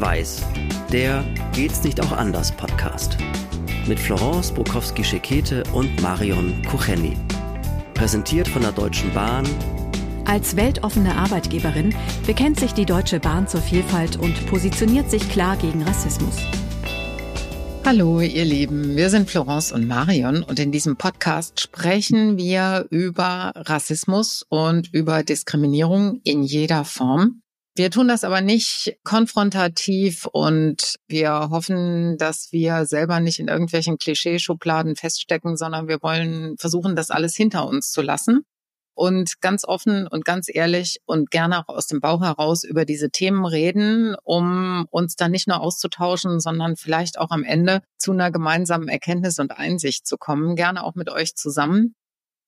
Schwarz-Weiß, der Geht's nicht auch anders Podcast. Mit Florence Bukowski-Schekete und Marion Kucheni. Präsentiert von der Deutschen Bahn. Als weltoffene Arbeitgeberin bekennt sich die Deutsche Bahn zur Vielfalt und positioniert sich klar gegen Rassismus. Hallo, ihr Lieben. Wir sind Florence und Marion und in diesem Podcast sprechen wir über Rassismus und über Diskriminierung in jeder Form. Wir tun das aber nicht konfrontativ und wir hoffen, dass wir selber nicht in irgendwelchen Klischeeschubladen feststecken, sondern wir wollen versuchen, das alles hinter uns zu lassen und ganz offen und ganz ehrlich und gerne auch aus dem Bauch heraus über diese Themen reden, um uns dann nicht nur auszutauschen, sondern vielleicht auch am Ende zu einer gemeinsamen Erkenntnis und Einsicht zu kommen, gerne auch mit euch zusammen.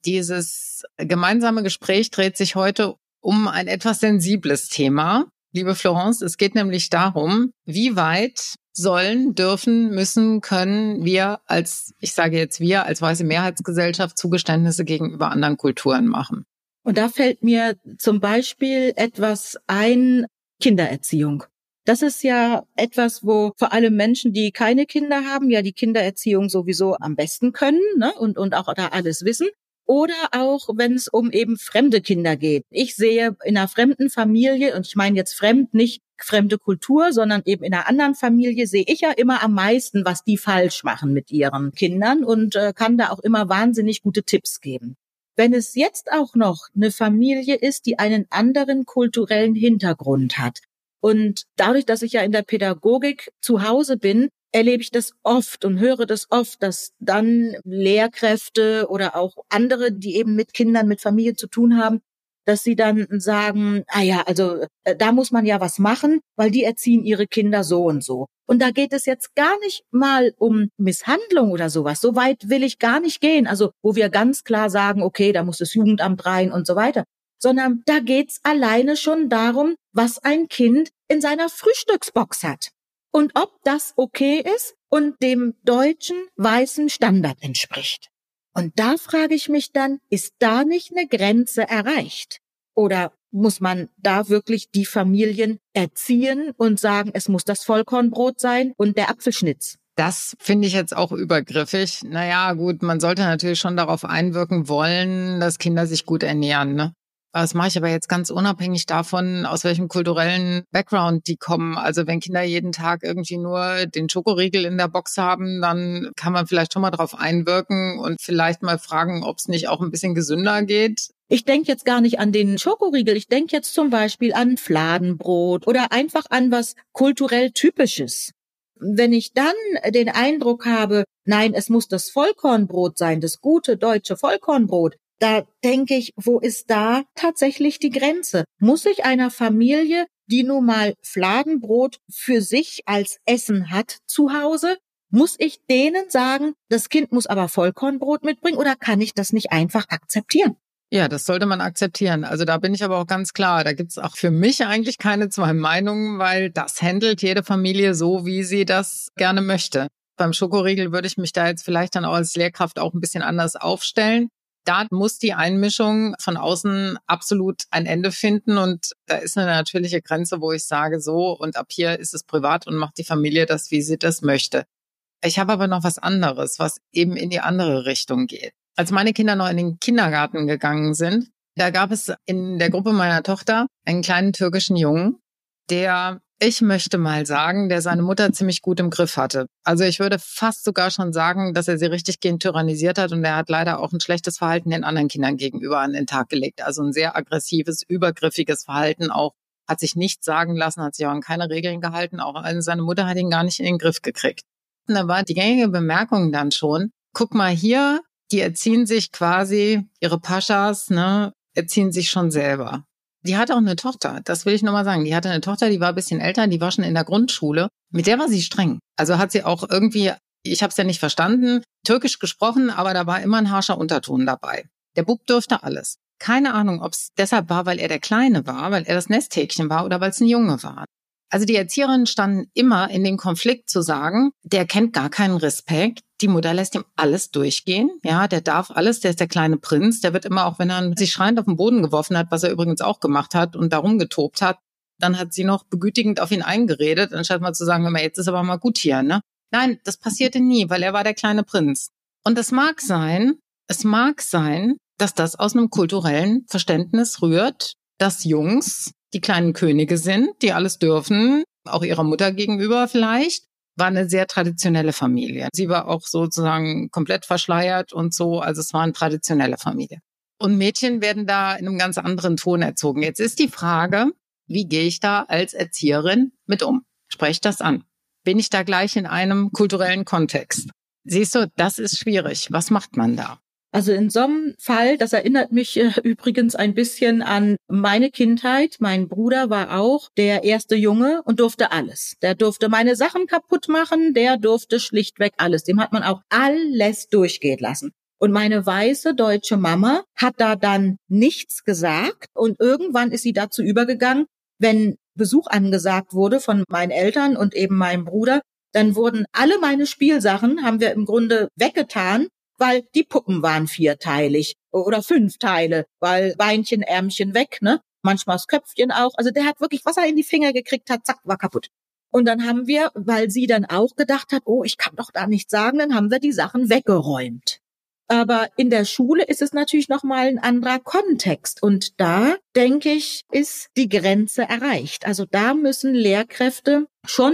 Dieses gemeinsame Gespräch dreht sich heute um ein etwas sensibles Thema. Liebe Florence, es geht nämlich darum, wie weit sollen, dürfen, müssen, können wir als, ich sage jetzt wir, als weiße Mehrheitsgesellschaft Zugeständnisse gegenüber anderen Kulturen machen. Und da fällt mir zum Beispiel etwas ein, Kindererziehung. Das ist ja etwas, wo vor allem Menschen, die keine Kinder haben, ja die Kindererziehung sowieso am besten können ne? und, und auch da alles wissen oder auch wenn es um eben fremde Kinder geht. Ich sehe in einer fremden Familie, und ich meine jetzt fremd, nicht fremde Kultur, sondern eben in einer anderen Familie sehe ich ja immer am meisten, was die falsch machen mit ihren Kindern und äh, kann da auch immer wahnsinnig gute Tipps geben. Wenn es jetzt auch noch eine Familie ist, die einen anderen kulturellen Hintergrund hat und dadurch, dass ich ja in der Pädagogik zu Hause bin, erlebe ich das oft und höre das oft, dass dann Lehrkräfte oder auch andere, die eben mit Kindern, mit Familie zu tun haben, dass sie dann sagen, ah ja, also äh, da muss man ja was machen, weil die erziehen ihre Kinder so und so. Und da geht es jetzt gar nicht mal um Misshandlung oder sowas. So weit will ich gar nicht gehen. Also wo wir ganz klar sagen, okay, da muss das Jugendamt rein und so weiter. Sondern da geht's alleine schon darum, was ein Kind in seiner Frühstücksbox hat und ob das okay ist und dem deutschen weißen Standard entspricht. Und da frage ich mich dann, ist da nicht eine Grenze erreicht? Oder muss man da wirklich die Familien erziehen und sagen, es muss das Vollkornbrot sein und der Apfelschnitz? Das finde ich jetzt auch übergriffig. Naja, gut, man sollte natürlich schon darauf einwirken wollen, dass Kinder sich gut ernähren. Ne? Das mache ich aber jetzt ganz unabhängig davon, aus welchem kulturellen Background die kommen. Also wenn Kinder jeden Tag irgendwie nur den Schokoriegel in der Box haben, dann kann man vielleicht schon mal drauf einwirken und vielleicht mal fragen, ob es nicht auch ein bisschen gesünder geht. Ich denke jetzt gar nicht an den Schokoriegel. Ich denke jetzt zum Beispiel an Fladenbrot oder einfach an was kulturell Typisches. Wenn ich dann den Eindruck habe, nein, es muss das Vollkornbrot sein, das gute deutsche Vollkornbrot, da denke ich, wo ist da tatsächlich die Grenze? Muss ich einer Familie, die nun mal Fladenbrot für sich als Essen hat zu Hause, muss ich denen sagen, das Kind muss aber Vollkornbrot mitbringen oder kann ich das nicht einfach akzeptieren? Ja, das sollte man akzeptieren. Also da bin ich aber auch ganz klar. Da gibt's auch für mich eigentlich keine zwei Meinungen, weil das handelt jede Familie so, wie sie das gerne möchte. Beim Schokoriegel würde ich mich da jetzt vielleicht dann auch als Lehrkraft auch ein bisschen anders aufstellen da muss die Einmischung von außen absolut ein Ende finden. Und da ist eine natürliche Grenze, wo ich sage, so, und ab hier ist es privat und macht die Familie das, wie sie das möchte. Ich habe aber noch was anderes, was eben in die andere Richtung geht. Als meine Kinder noch in den Kindergarten gegangen sind, da gab es in der Gruppe meiner Tochter einen kleinen türkischen Jungen, der ich möchte mal sagen, der seine Mutter ziemlich gut im Griff hatte. Also ich würde fast sogar schon sagen, dass er sie richtig gehend tyrannisiert hat und er hat leider auch ein schlechtes Verhalten den anderen Kindern gegenüber an den Tag gelegt. Also ein sehr aggressives, übergriffiges Verhalten auch. Hat sich nichts sagen lassen, hat sich auch an keine Regeln gehalten. Auch seine Mutter hat ihn gar nicht in den Griff gekriegt. Und da war die gängige Bemerkung dann schon, guck mal hier, die erziehen sich quasi, ihre Paschas, ne, erziehen sich schon selber. Die hatte auch eine Tochter, das will ich nochmal sagen. Die hatte eine Tochter, die war ein bisschen älter, die war schon in der Grundschule. Mit der war sie streng. Also hat sie auch irgendwie, ich habe es ja nicht verstanden, türkisch gesprochen, aber da war immer ein harscher Unterton dabei. Der Bub durfte alles. Keine Ahnung, ob es deshalb war, weil er der Kleine war, weil er das Nesthäkchen war oder weil es ein Junge war. Also die Erzieherinnen standen immer in dem Konflikt zu sagen, der kennt gar keinen Respekt. Die Mutter lässt ihm alles durchgehen. Ja, der darf alles. Der ist der kleine Prinz. Der wird immer, auch wenn er sich schreiend auf den Boden geworfen hat, was er übrigens auch gemacht hat und darum getobt hat, dann hat sie noch begütigend auf ihn eingeredet, anstatt mal zu sagen, jetzt ist aber mal gut hier, ne? Nein, das passierte nie, weil er war der kleine Prinz. Und es mag sein, es mag sein, dass das aus einem kulturellen Verständnis rührt, dass Jungs die kleinen Könige sind, die alles dürfen, auch ihrer Mutter gegenüber vielleicht, war eine sehr traditionelle Familie. Sie war auch sozusagen komplett verschleiert und so, also es war eine traditionelle Familie. Und Mädchen werden da in einem ganz anderen Ton erzogen. Jetzt ist die Frage, wie gehe ich da als Erzieherin mit um? Spreche das an? Bin ich da gleich in einem kulturellen Kontext? Siehst du, das ist schwierig. Was macht man da? Also in so einem Fall, das erinnert mich äh, übrigens ein bisschen an meine Kindheit. Mein Bruder war auch der erste Junge und durfte alles. Der durfte meine Sachen kaputt machen, der durfte schlichtweg alles. Dem hat man auch alles durchgehen lassen. Und meine weiße deutsche Mama hat da dann nichts gesagt und irgendwann ist sie dazu übergegangen, wenn Besuch angesagt wurde von meinen Eltern und eben meinem Bruder, dann wurden alle meine Spielsachen, haben wir im Grunde weggetan weil die Puppen waren vierteilig oder fünf Teile, weil Beinchen, Ärmchen weg, ne? Manchmal das Köpfchen auch. Also der hat wirklich, was er in die Finger gekriegt hat, zack, war kaputt. Und dann haben wir, weil sie dann auch gedacht hat, oh, ich kann doch da nichts sagen, dann haben wir die Sachen weggeräumt. Aber in der Schule ist es natürlich nochmal ein anderer Kontext. Und da, denke ich, ist die Grenze erreicht. Also da müssen Lehrkräfte schon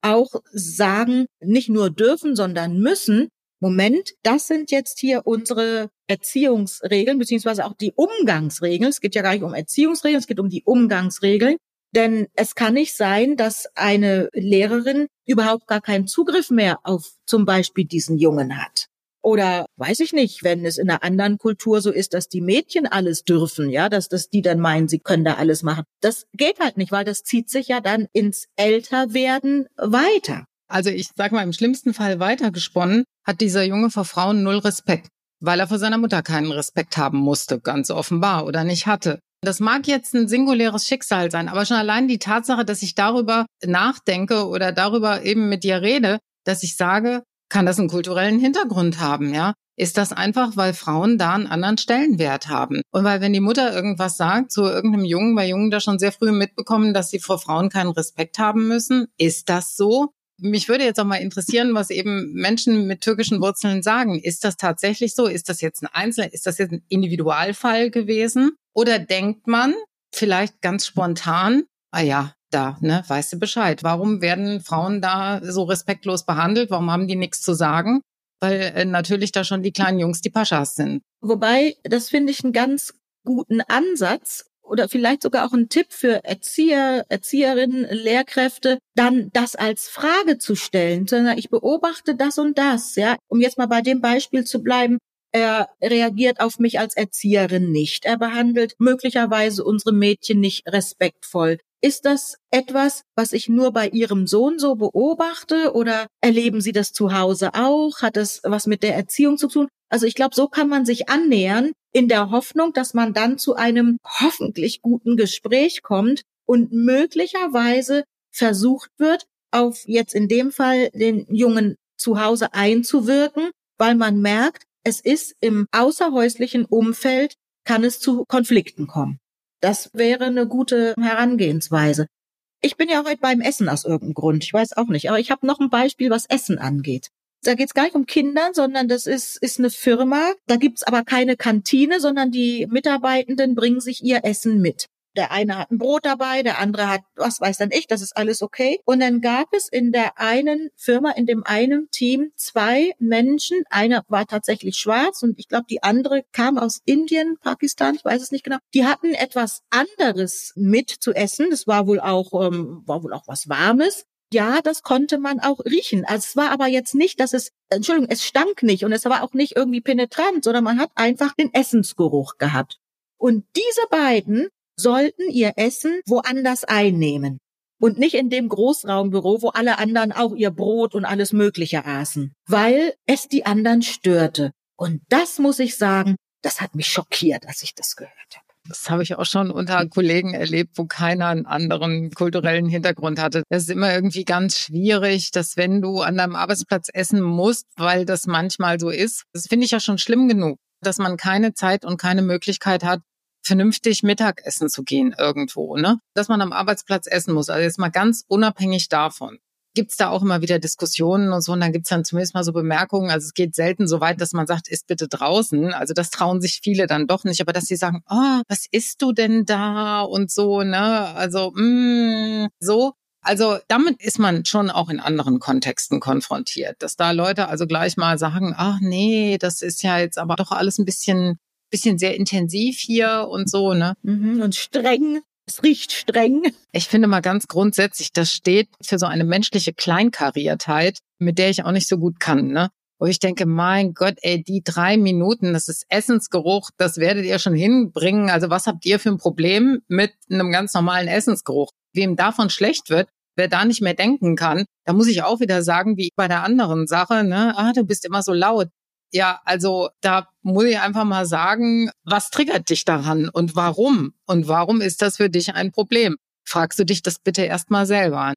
auch sagen, nicht nur dürfen, sondern müssen, Moment, das sind jetzt hier unsere Erziehungsregeln, beziehungsweise auch die Umgangsregeln. Es geht ja gar nicht um Erziehungsregeln, es geht um die Umgangsregeln. Denn es kann nicht sein, dass eine Lehrerin überhaupt gar keinen Zugriff mehr auf zum Beispiel diesen Jungen hat. Oder weiß ich nicht, wenn es in einer anderen Kultur so ist, dass die Mädchen alles dürfen, ja, dass, dass die dann meinen, sie können da alles machen. Das geht halt nicht, weil das zieht sich ja dann ins Älterwerden weiter. Also ich sag mal, im schlimmsten Fall weitergesponnen, hat dieser Junge vor Frauen null Respekt, weil er vor seiner Mutter keinen Respekt haben musste, ganz offenbar, oder nicht hatte. Das mag jetzt ein singuläres Schicksal sein, aber schon allein die Tatsache, dass ich darüber nachdenke oder darüber eben mit dir rede, dass ich sage, kann das einen kulturellen Hintergrund haben, ja? Ist das einfach, weil Frauen da einen anderen Stellenwert haben? Und weil wenn die Mutter irgendwas sagt zu irgendeinem Jungen, weil Jungen da schon sehr früh mitbekommen, dass sie vor Frauen keinen Respekt haben müssen, ist das so? Mich würde jetzt auch mal interessieren, was eben Menschen mit türkischen Wurzeln sagen. Ist das tatsächlich so? Ist das jetzt ein Einzel, ist das jetzt ein Individualfall gewesen? Oder denkt man vielleicht ganz spontan, ah ja, da, ne, weißt du Bescheid. Warum werden Frauen da so respektlos behandelt? Warum haben die nichts zu sagen? Weil äh, natürlich da schon die kleinen Jungs die Paschas sind. Wobei, das finde ich einen ganz guten Ansatz oder vielleicht sogar auch ein Tipp für Erzieher, Erzieherinnen, Lehrkräfte, dann das als Frage zu stellen, sondern ich beobachte das und das, ja, um jetzt mal bei dem Beispiel zu bleiben. Er reagiert auf mich als Erzieherin nicht. Er behandelt möglicherweise unsere Mädchen nicht respektvoll. Ist das etwas, was ich nur bei Ihrem Sohn so beobachte oder erleben Sie das zu Hause auch? Hat es was mit der Erziehung zu tun? Also ich glaube, so kann man sich annähern in der Hoffnung, dass man dann zu einem hoffentlich guten Gespräch kommt und möglicherweise versucht wird, auf jetzt in dem Fall den Jungen zu Hause einzuwirken, weil man merkt, es ist im außerhäuslichen Umfeld, kann es zu Konflikten kommen. Das wäre eine gute Herangehensweise. Ich bin ja heute beim Essen aus irgendeinem Grund. Ich weiß auch nicht. Aber ich habe noch ein Beispiel, was Essen angeht. Da geht es gar nicht um Kinder, sondern das ist, ist eine Firma. Da gibt's aber keine Kantine, sondern die Mitarbeitenden bringen sich ihr Essen mit. Der eine hat ein Brot dabei, der andere hat, was weiß dann ich, das ist alles okay. Und dann gab es in der einen Firma, in dem einen Team zwei Menschen. Einer war tatsächlich schwarz und ich glaube, die andere kam aus Indien, Pakistan, ich weiß es nicht genau. Die hatten etwas anderes mit zu essen. Das war wohl auch, ähm, war wohl auch was Warmes. Ja, das konnte man auch riechen. Also es war aber jetzt nicht, dass es, Entschuldigung, es stank nicht und es war auch nicht irgendwie penetrant, sondern man hat einfach den Essensgeruch gehabt. Und diese beiden sollten ihr Essen woanders einnehmen und nicht in dem Großraumbüro, wo alle anderen auch ihr Brot und alles Mögliche aßen, weil es die anderen störte. Und das muss ich sagen, das hat mich schockiert, als ich das gehört habe. Das habe ich auch schon unter Kollegen erlebt, wo keiner einen anderen kulturellen Hintergrund hatte. Das ist immer irgendwie ganz schwierig, dass wenn du an deinem Arbeitsplatz essen musst, weil das manchmal so ist, das finde ich ja schon schlimm genug, dass man keine Zeit und keine Möglichkeit hat, vernünftig Mittagessen zu gehen irgendwo, ne? Dass man am Arbeitsplatz essen muss. Also jetzt mal ganz unabhängig davon. Gibt's da auch immer wieder Diskussionen und so, und dann gibt's dann zumindest mal so Bemerkungen. Also es geht selten so weit, dass man sagt, isst bitte draußen. Also das trauen sich viele dann doch nicht, aber dass sie sagen, oh, was isst du denn da und so, ne? Also, mm, so. Also damit ist man schon auch in anderen Kontexten konfrontiert, dass da Leute also gleich mal sagen, ach nee, das ist ja jetzt aber doch alles ein bisschen bisschen sehr intensiv hier und so, ne? Mhm, und streng. Es riecht streng. Ich finde mal ganz grundsätzlich, das steht für so eine menschliche Kleinkariertheit, mit der ich auch nicht so gut kann, ne? Wo ich denke, mein Gott, ey, die drei Minuten, das ist Essensgeruch, das werdet ihr schon hinbringen. Also was habt ihr für ein Problem mit einem ganz normalen Essensgeruch? Wem davon schlecht wird, wer da nicht mehr denken kann, da muss ich auch wieder sagen, wie bei der anderen Sache, ne, ah, du bist immer so laut. Ja, also da muss ich einfach mal sagen, was triggert dich daran und warum? Und warum ist das für dich ein Problem? Fragst du dich das bitte erstmal selber.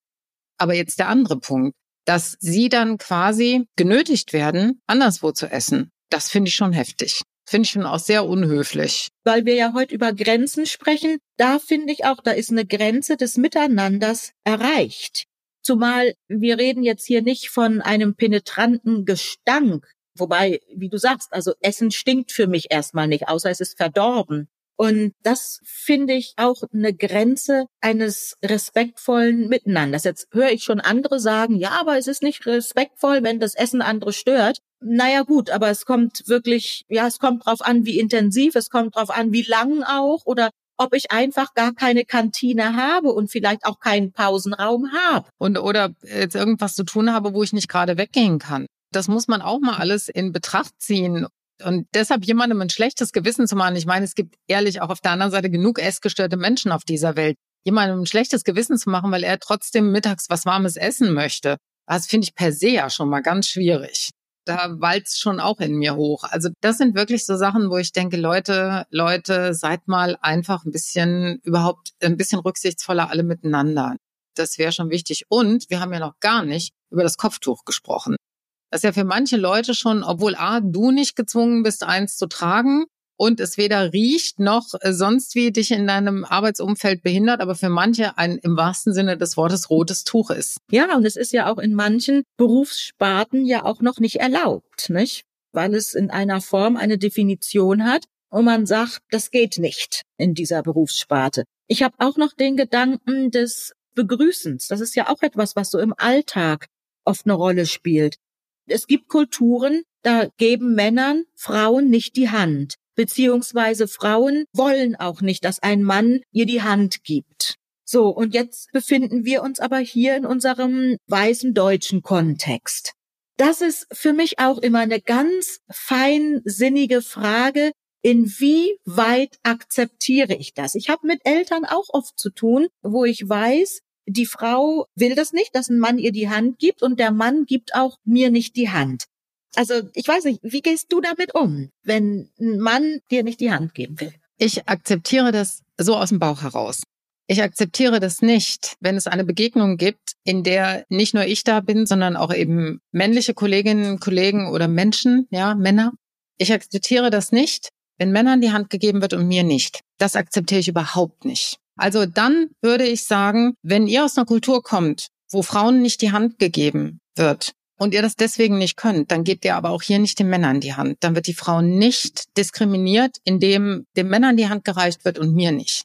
Aber jetzt der andere Punkt, dass sie dann quasi genötigt werden, anderswo zu essen. Das finde ich schon heftig. Finde ich schon auch sehr unhöflich. Weil wir ja heute über Grenzen sprechen, da finde ich auch, da ist eine Grenze des Miteinanders erreicht. Zumal wir reden jetzt hier nicht von einem penetranten Gestank, Wobei, wie du sagst, also Essen stinkt für mich erstmal nicht, außer es ist verdorben. Und das finde ich auch eine Grenze eines respektvollen Miteinanders. Jetzt höre ich schon andere sagen, ja, aber es ist nicht respektvoll, wenn das Essen andere stört. Naja, gut, aber es kommt wirklich, ja, es kommt drauf an, wie intensiv, es kommt drauf an, wie lang auch oder ob ich einfach gar keine Kantine habe und vielleicht auch keinen Pausenraum habe. Und oder jetzt irgendwas zu tun habe, wo ich nicht gerade weggehen kann. Das muss man auch mal alles in Betracht ziehen. Und deshalb jemandem ein schlechtes Gewissen zu machen, ich meine, es gibt ehrlich auch auf der anderen Seite genug essgestörte Menschen auf dieser Welt. Jemandem ein schlechtes Gewissen zu machen, weil er trotzdem mittags was Warmes essen möchte, das finde ich per se ja schon mal ganz schwierig. Da walzt schon auch in mir hoch. Also das sind wirklich so Sachen, wo ich denke, Leute, Leute, seid mal einfach ein bisschen überhaupt ein bisschen rücksichtsvoller alle miteinander. Das wäre schon wichtig. Und wir haben ja noch gar nicht über das Kopftuch gesprochen. Das ist ja für manche Leute schon, obwohl A, du nicht gezwungen bist, eins zu tragen und es weder riecht noch äh, sonst wie dich in deinem Arbeitsumfeld behindert, aber für manche ein im wahrsten Sinne des Wortes rotes Tuch ist. Ja, und es ist ja auch in manchen Berufssparten ja auch noch nicht erlaubt, nicht? Weil es in einer Form eine Definition hat und man sagt, das geht nicht in dieser Berufssparte. Ich habe auch noch den Gedanken des Begrüßens. Das ist ja auch etwas, was so im Alltag oft eine Rolle spielt. Es gibt Kulturen, da geben Männern Frauen nicht die Hand, beziehungsweise Frauen wollen auch nicht, dass ein Mann ihr die Hand gibt. So, und jetzt befinden wir uns aber hier in unserem weißen deutschen Kontext. Das ist für mich auch immer eine ganz feinsinnige Frage, inwieweit akzeptiere ich das? Ich habe mit Eltern auch oft zu tun, wo ich weiß, die Frau will das nicht, dass ein Mann ihr die Hand gibt und der Mann gibt auch mir nicht die Hand. Also ich weiß nicht, wie gehst du damit um, wenn ein Mann dir nicht die Hand geben will? Ich akzeptiere das so aus dem Bauch heraus. Ich akzeptiere das nicht, wenn es eine Begegnung gibt, in der nicht nur ich da bin, sondern auch eben männliche Kolleginnen, Kollegen oder Menschen, ja, Männer. Ich akzeptiere das nicht, wenn Männern die Hand gegeben wird und mir nicht. Das akzeptiere ich überhaupt nicht. Also dann würde ich sagen, wenn ihr aus einer Kultur kommt, wo Frauen nicht die Hand gegeben wird und ihr das deswegen nicht könnt, dann gebt ihr aber auch hier nicht den Männern die Hand. Dann wird die Frau nicht diskriminiert, indem den Männern die Hand gereicht wird und mir nicht.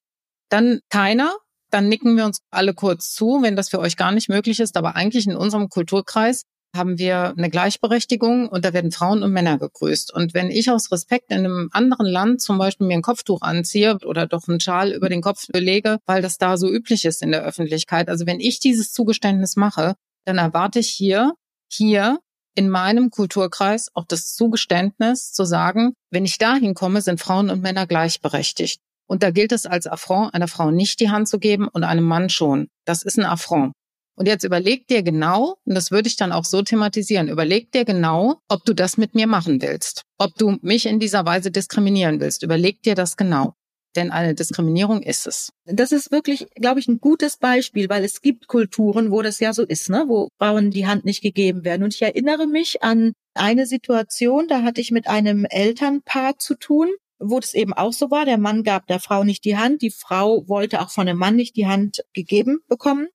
Dann keiner, dann nicken wir uns alle kurz zu, wenn das für euch gar nicht möglich ist. Aber eigentlich in unserem Kulturkreis haben wir eine Gleichberechtigung und da werden Frauen und Männer gegrüßt. Und wenn ich aus Respekt in einem anderen Land zum Beispiel mir ein Kopftuch anziehe oder doch einen Schal über den Kopf lege, weil das da so üblich ist in der Öffentlichkeit, also wenn ich dieses Zugeständnis mache, dann erwarte ich hier, hier in meinem Kulturkreis auch das Zugeständnis zu sagen, wenn ich dahin komme, sind Frauen und Männer gleichberechtigt. Und da gilt es als Affront, einer Frau nicht die Hand zu geben und einem Mann schon. Das ist ein Affront. Und jetzt überleg dir genau, und das würde ich dann auch so thematisieren, überleg dir genau, ob du das mit mir machen willst. Ob du mich in dieser Weise diskriminieren willst. Überleg dir das genau. Denn eine Diskriminierung ist es. Das ist wirklich, glaube ich, ein gutes Beispiel, weil es gibt Kulturen, wo das ja so ist, ne? wo Frauen die Hand nicht gegeben werden. Und ich erinnere mich an eine Situation, da hatte ich mit einem Elternpaar zu tun. wo es eben auch so war, der Mann gab der Frau nicht die Hand, die Frau wollte auch von dem Mann nicht die Hand gegeben bekommen.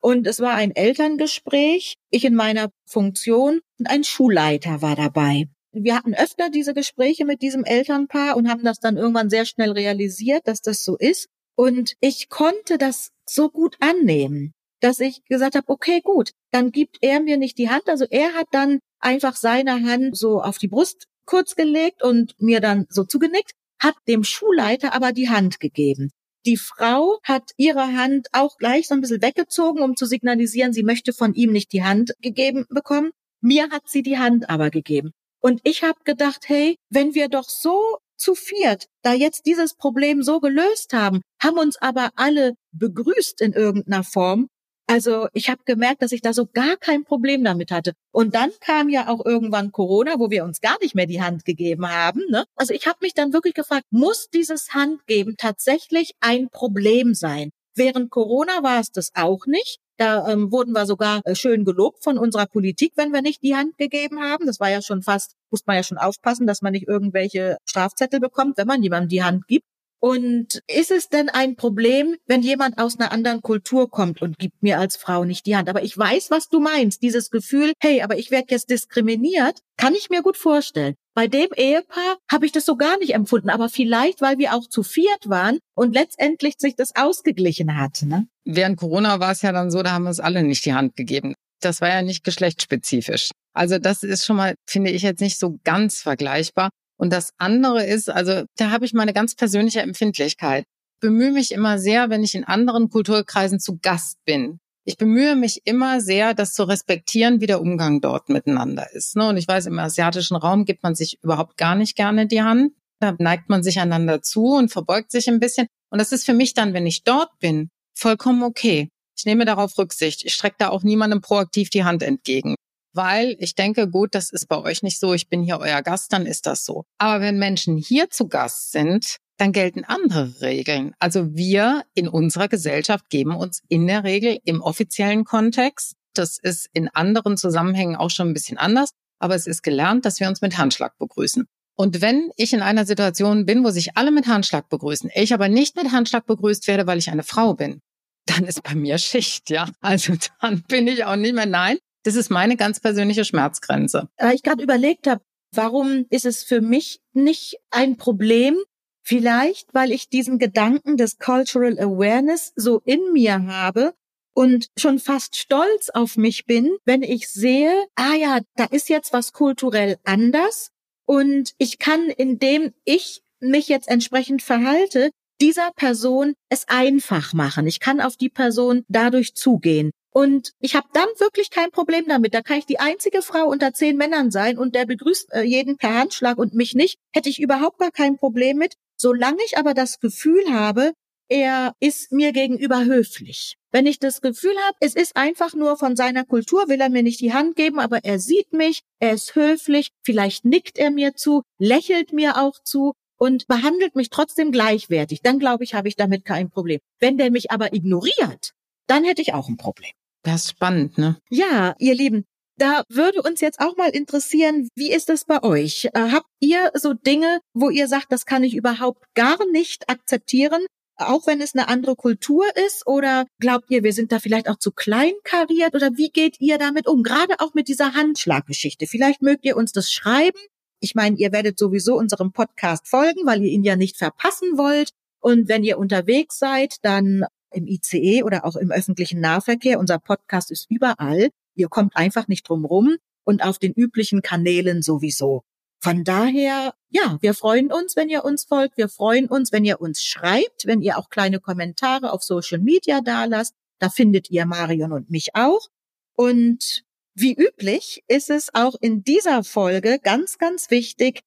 Und es war ein Elterngespräch, ich in meiner Funktion und ein Schulleiter war dabei. Wir hatten öfter diese Gespräche mit diesem Elternpaar und haben das dann irgendwann sehr schnell realisiert, dass das so ist. Und ich konnte das so gut annehmen, dass ich gesagt habe, okay, gut, dann gibt er mir nicht die Hand. Also er hat dann einfach seine Hand so auf die Brust kurz gelegt und mir dann so zugenickt, hat dem Schulleiter aber die Hand gegeben. Die Frau hat ihre Hand auch gleich so ein bisschen weggezogen, um zu signalisieren, sie möchte von ihm nicht die Hand gegeben bekommen. Mir hat sie die Hand aber gegeben. Und ich habe gedacht, hey, wenn wir doch so zu viert da jetzt dieses Problem so gelöst haben, haben uns aber alle begrüßt in irgendeiner Form, also ich habe gemerkt, dass ich da so gar kein Problem damit hatte. Und dann kam ja auch irgendwann Corona, wo wir uns gar nicht mehr die Hand gegeben haben. Ne? Also ich habe mich dann wirklich gefragt, muss dieses Handgeben tatsächlich ein Problem sein? Während Corona war es das auch nicht. Da ähm, wurden wir sogar äh, schön gelobt von unserer Politik, wenn wir nicht die Hand gegeben haben. Das war ja schon fast, muss man ja schon aufpassen, dass man nicht irgendwelche Strafzettel bekommt, wenn man jemandem die Hand gibt. Und ist es denn ein Problem, wenn jemand aus einer anderen Kultur kommt und gibt mir als Frau nicht die Hand? Aber ich weiß, was du meinst. Dieses Gefühl, hey, aber ich werde jetzt diskriminiert, kann ich mir gut vorstellen. Bei dem Ehepaar habe ich das so gar nicht empfunden, aber vielleicht, weil wir auch zu viert waren und letztendlich sich das ausgeglichen hat. Ne? Während Corona war es ja dann so, da haben wir uns alle nicht die Hand gegeben. Das war ja nicht geschlechtsspezifisch. Also das ist schon mal, finde ich jetzt nicht so ganz vergleichbar. Und das andere ist, also da habe ich meine ganz persönliche Empfindlichkeit. Ich bemühe mich immer sehr, wenn ich in anderen Kulturkreisen zu Gast bin. Ich bemühe mich immer sehr, das zu respektieren, wie der Umgang dort miteinander ist. Ne? Und ich weiß, im asiatischen Raum gibt man sich überhaupt gar nicht gerne die Hand. Da neigt man sich einander zu und verbeugt sich ein bisschen. Und das ist für mich dann, wenn ich dort bin, vollkommen okay. Ich nehme darauf Rücksicht. Ich strecke da auch niemandem proaktiv die Hand entgegen weil ich denke, gut, das ist bei euch nicht so, ich bin hier euer Gast, dann ist das so. Aber wenn Menschen hier zu Gast sind, dann gelten andere Regeln. Also wir in unserer Gesellschaft geben uns in der Regel im offiziellen Kontext, das ist in anderen Zusammenhängen auch schon ein bisschen anders, aber es ist gelernt, dass wir uns mit Handschlag begrüßen. Und wenn ich in einer Situation bin, wo sich alle mit Handschlag begrüßen, ich aber nicht mit Handschlag begrüßt werde, weil ich eine Frau bin, dann ist bei mir Schicht, ja. Also dann bin ich auch nicht mehr, nein, das ist meine ganz persönliche Schmerzgrenze. Weil ich gerade überlegt habe, warum ist es für mich nicht ein Problem? Vielleicht, weil ich diesen Gedanken des Cultural Awareness so in mir habe und schon fast stolz auf mich bin, wenn ich sehe, ah ja, da ist jetzt was kulturell anders und ich kann, indem ich mich jetzt entsprechend verhalte, dieser Person es einfach machen. Ich kann auf die Person dadurch zugehen. Und ich habe dann wirklich kein Problem damit. Da kann ich die einzige Frau unter zehn Männern sein und der begrüßt äh, jeden per Handschlag und mich nicht. Hätte ich überhaupt gar kein Problem mit. Solange ich aber das Gefühl habe, er ist mir gegenüber höflich. Wenn ich das Gefühl habe, es ist einfach nur von seiner Kultur, will er mir nicht die Hand geben, aber er sieht mich, er ist höflich, vielleicht nickt er mir zu, lächelt mir auch zu und behandelt mich trotzdem gleichwertig, dann glaube ich, habe ich damit kein Problem. Wenn der mich aber ignoriert, dann hätte ich auch ein Problem. Das ist spannend, ne? Ja, ihr Lieben, da würde uns jetzt auch mal interessieren, wie ist das bei euch? Äh, habt ihr so Dinge, wo ihr sagt, das kann ich überhaupt gar nicht akzeptieren, auch wenn es eine andere Kultur ist? Oder glaubt ihr, wir sind da vielleicht auch zu klein kariert? Oder wie geht ihr damit um? Gerade auch mit dieser Handschlaggeschichte. Vielleicht mögt ihr uns das schreiben. Ich meine, ihr werdet sowieso unserem Podcast folgen, weil ihr ihn ja nicht verpassen wollt. Und wenn ihr unterwegs seid, dann im ICE oder auch im öffentlichen Nahverkehr. Unser Podcast ist überall. Ihr kommt einfach nicht drum rum und auf den üblichen Kanälen sowieso. Von daher, ja, wir freuen uns, wenn ihr uns folgt. Wir freuen uns, wenn ihr uns schreibt, wenn ihr auch kleine Kommentare auf Social Media dalasst. Da findet ihr Marion und mich auch. Und wie üblich ist es auch in dieser Folge ganz, ganz wichtig,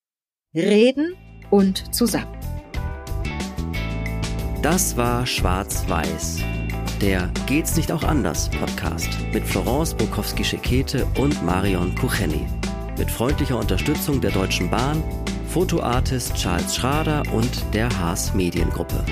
reden und zusammen. Das war Schwarz-Weiß, der Geht's nicht auch anders Podcast mit Florence Bukowski-Schekete und Marion Kucheni. Mit freundlicher Unterstützung der Deutschen Bahn, Fotoartist Charles Schrader und der Haas Mediengruppe.